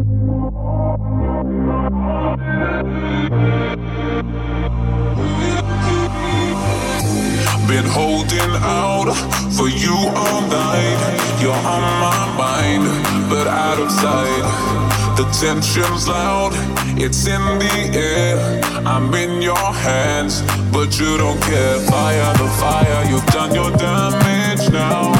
Been holding out for you all night. You're on my mind, but out of sight. The tension's loud, it's in the air. I'm in your hands, but you don't care. Fire the fire, you've done your damage now.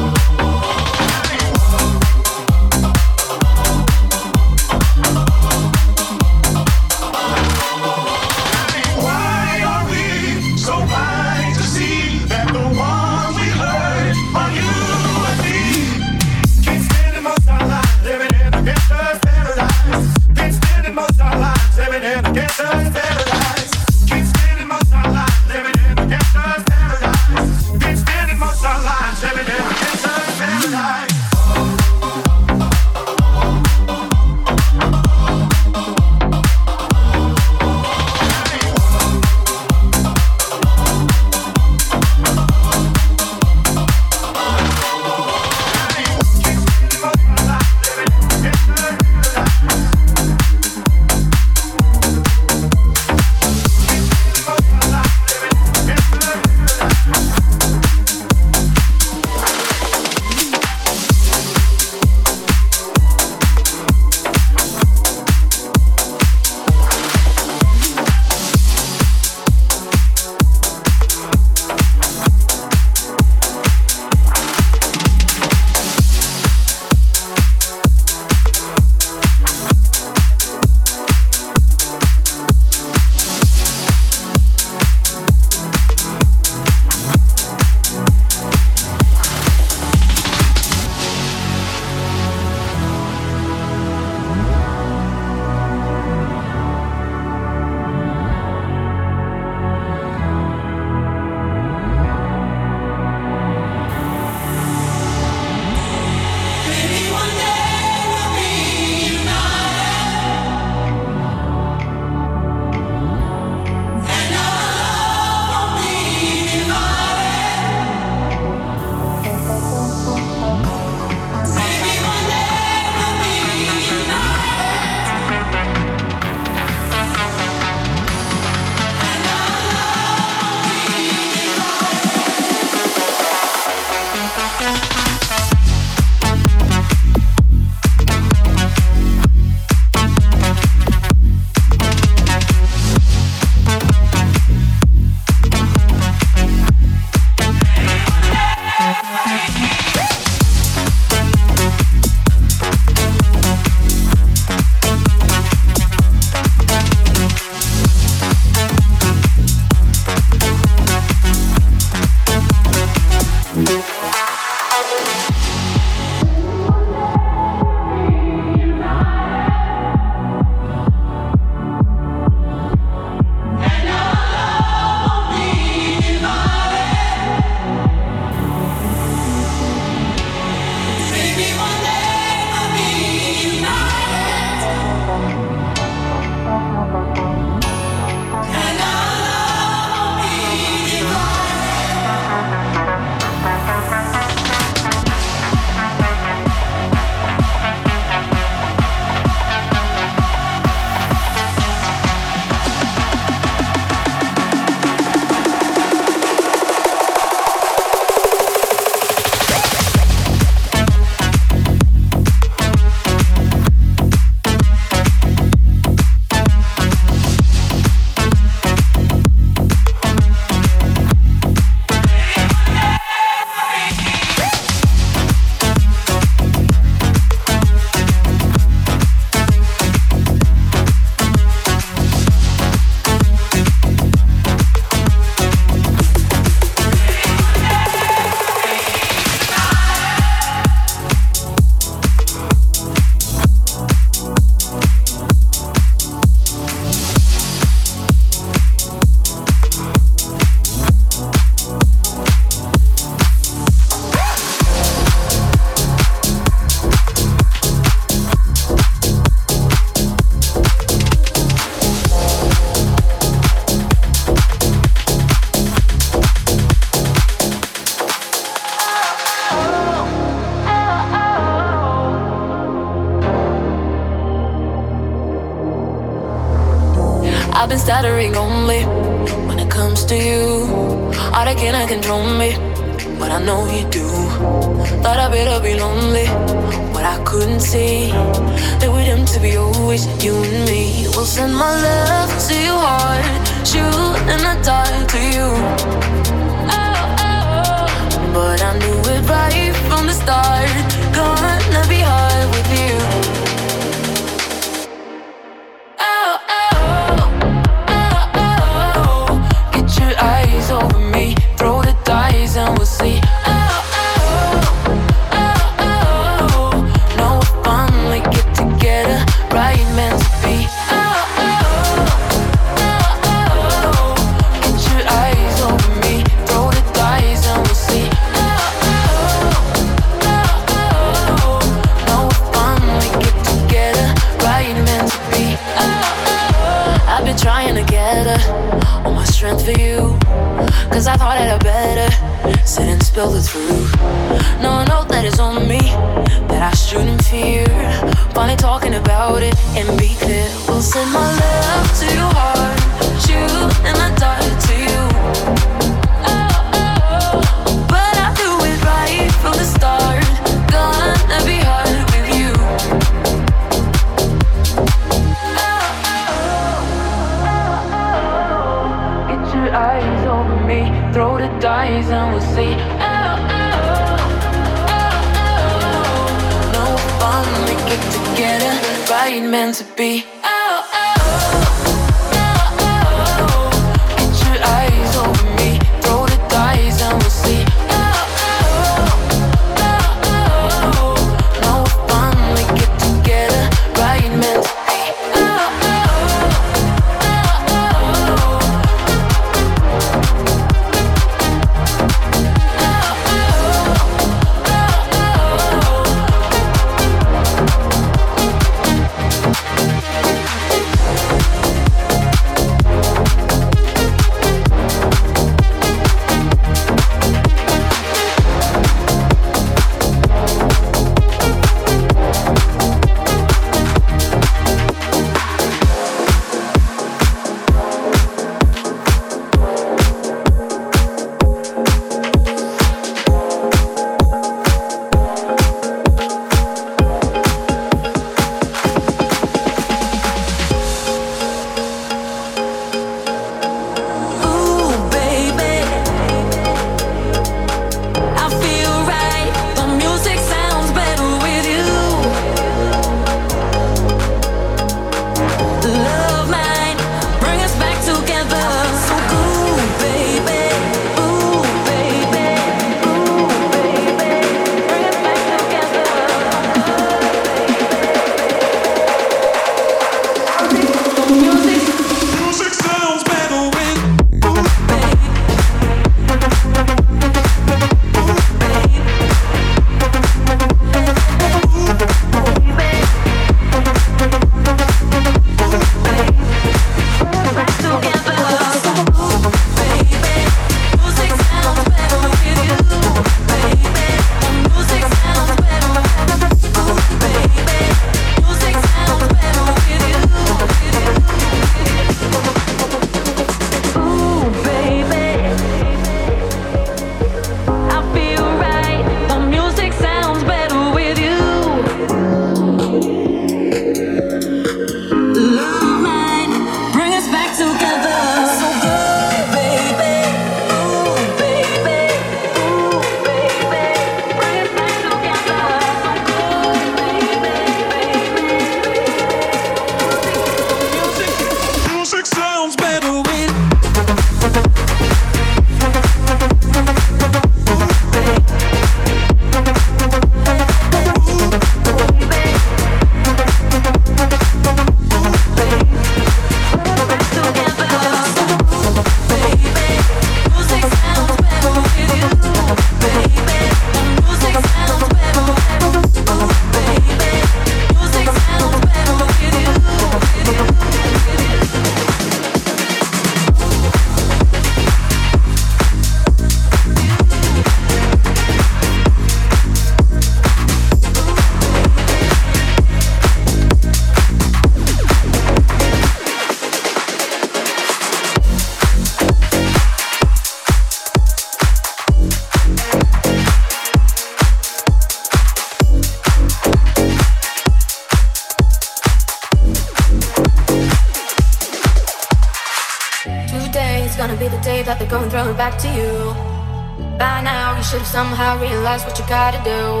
Somehow realize what you gotta do.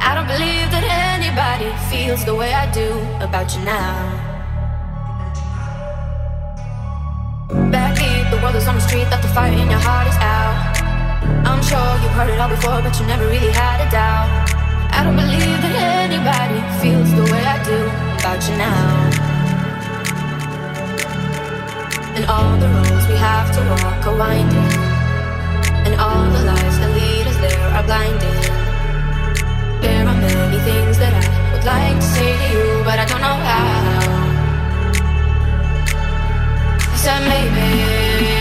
I don't believe that anybody feels the way I do about you now. Backbeat, the world is on the street, that the fire in your heart is out. I'm sure you've heard it all before, but you never really had a doubt. I don't believe that anybody feels the way I do about you now. And all the roads we have to walk are winding. And all the lies that there are blinding. There are many things that I would like to say to you, but I don't know how. I maybe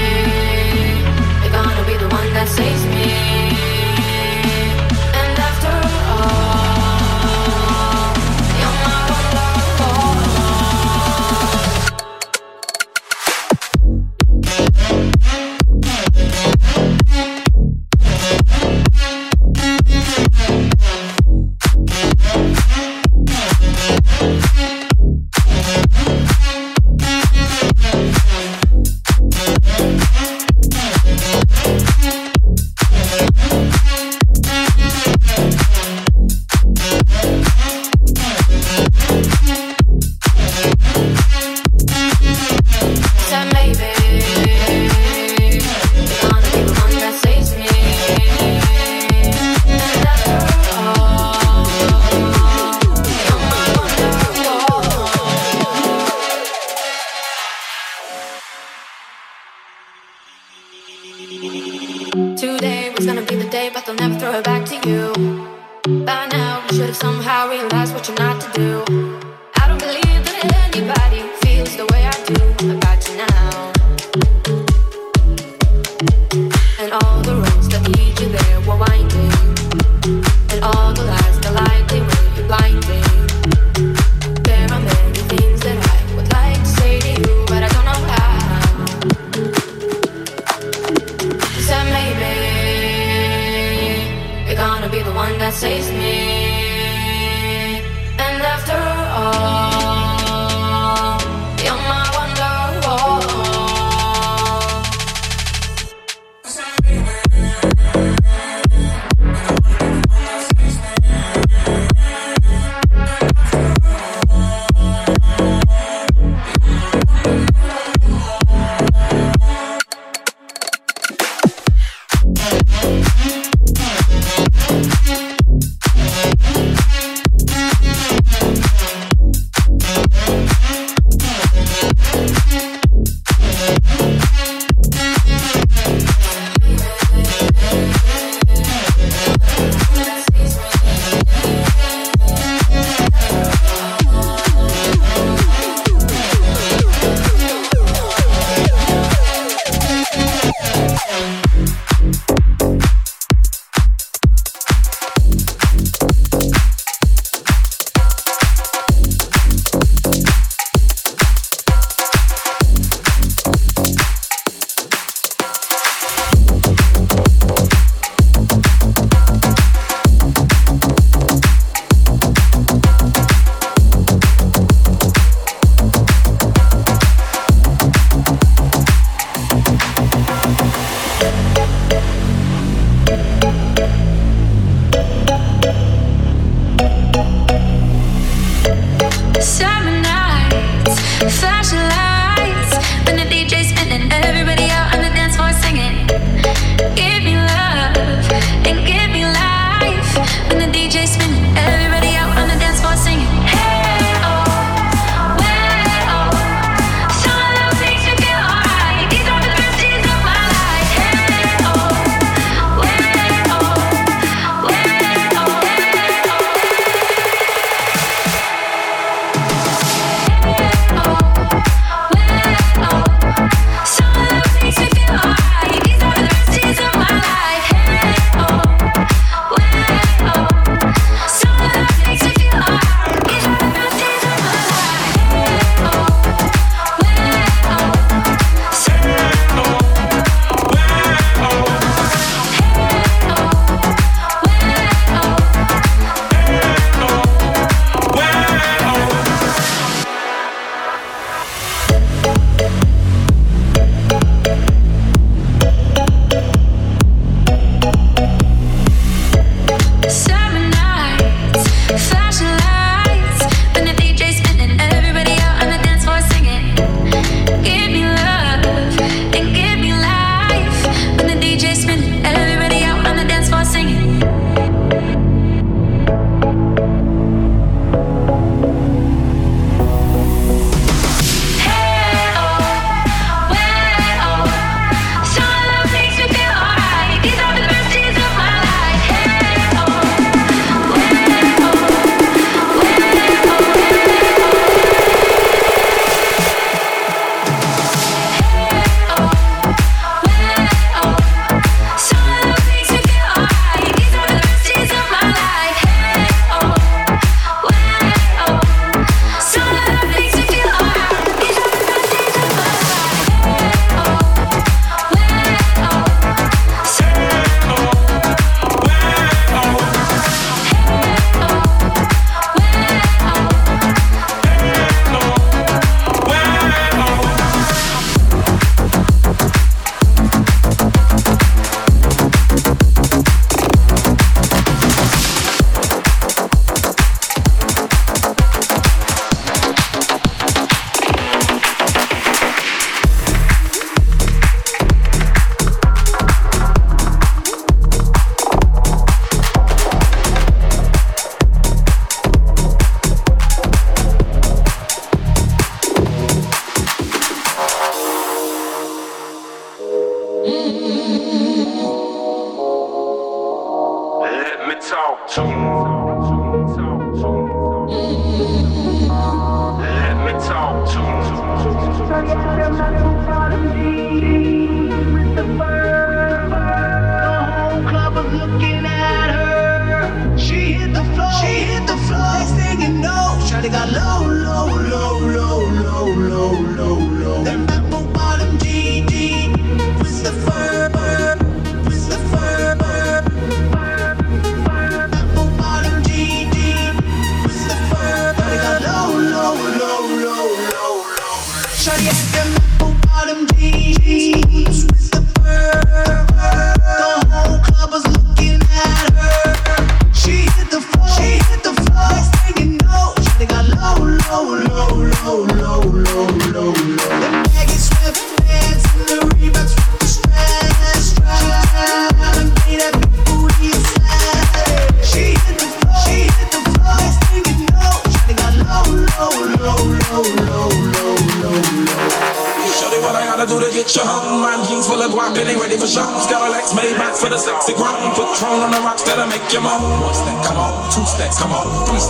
come on.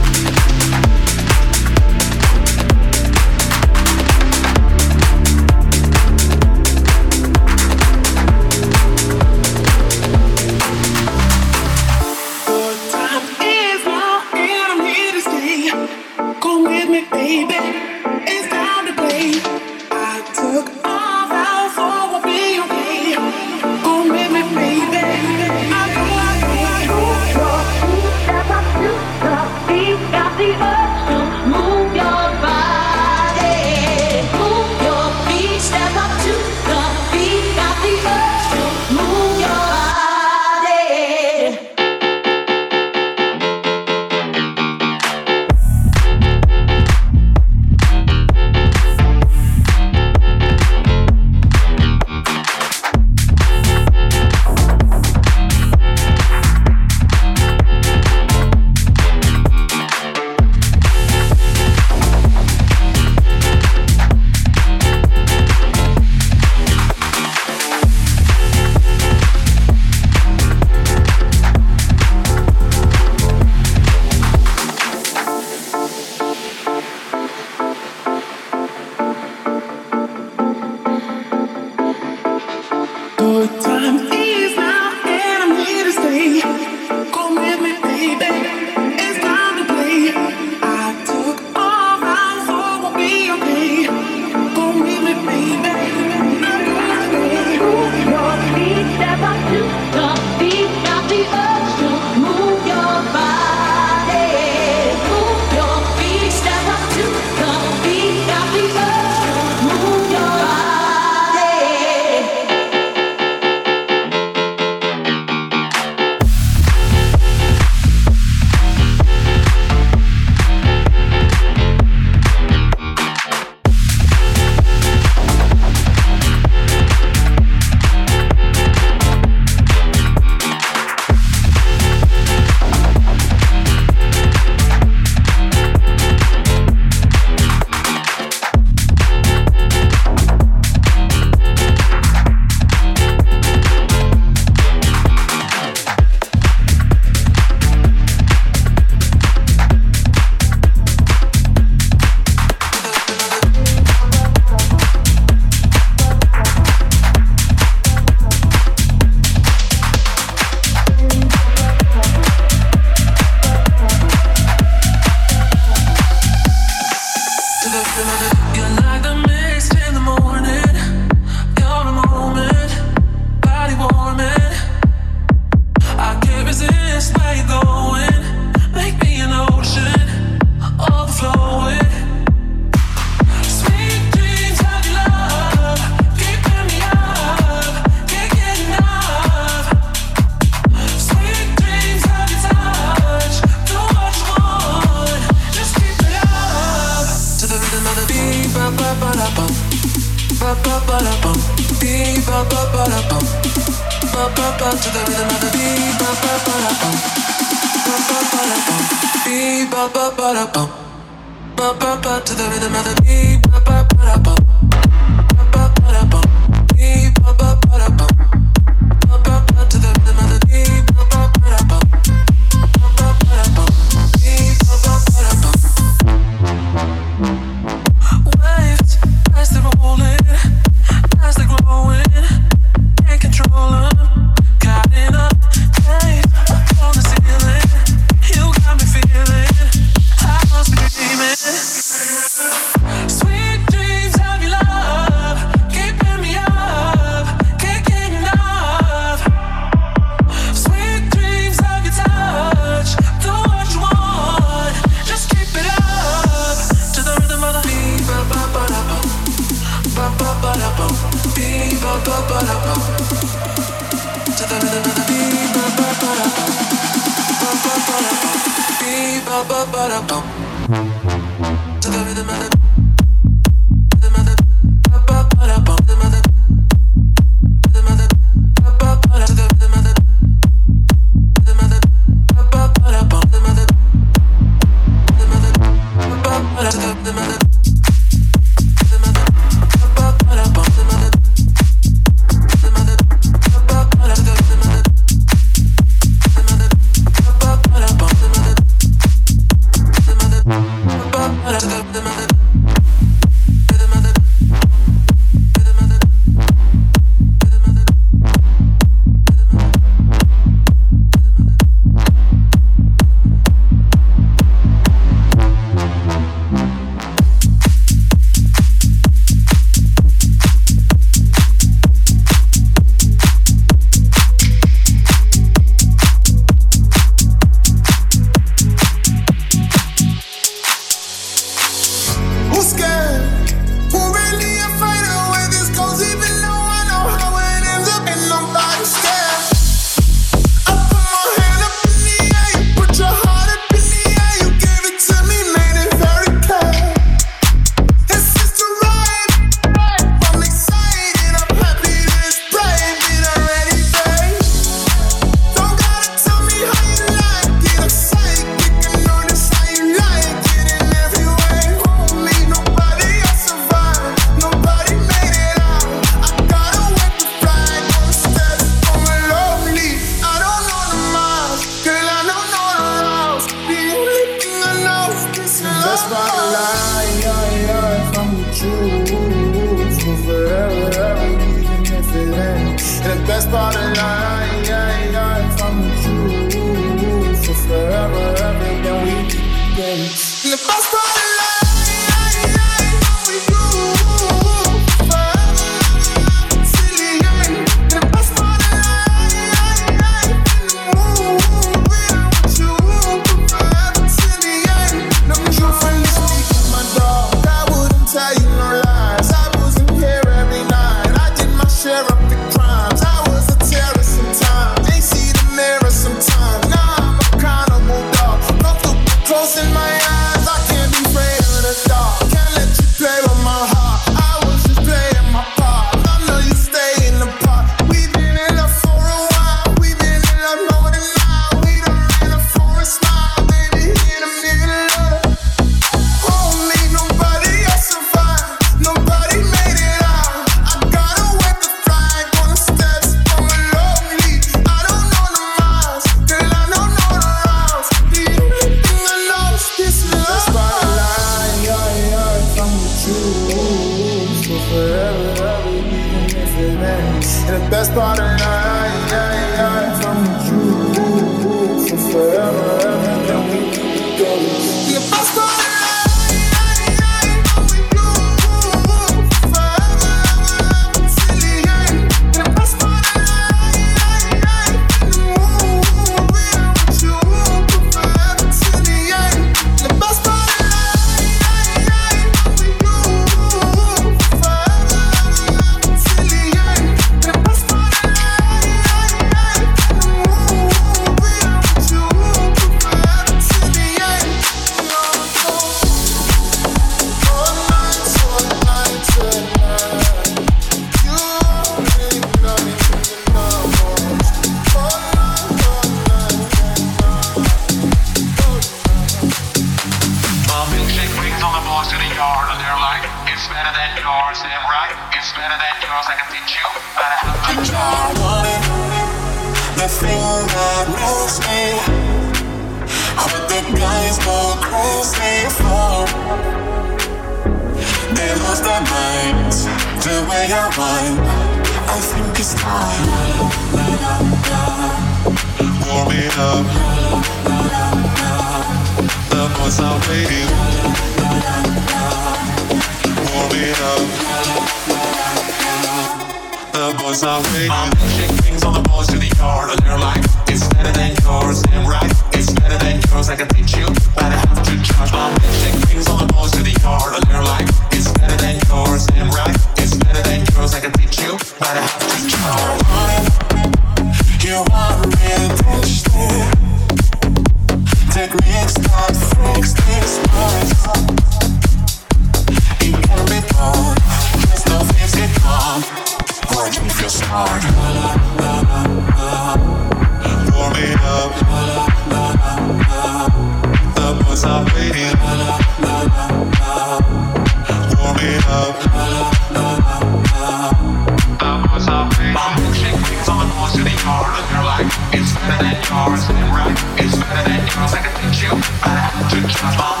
part of your life is better than yours. And right is better than yours. I can teach you how to transform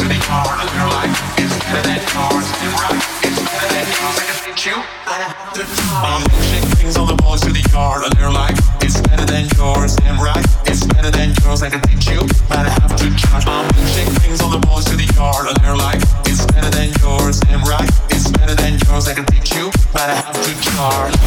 to the I can teach things on the floor to the part of your life is better than yours. And right is better than yours. I can teach you how to have to transform shake things on the floor to the part of your life is better than yours. And right is better than yours. I can teach you how to have to charge.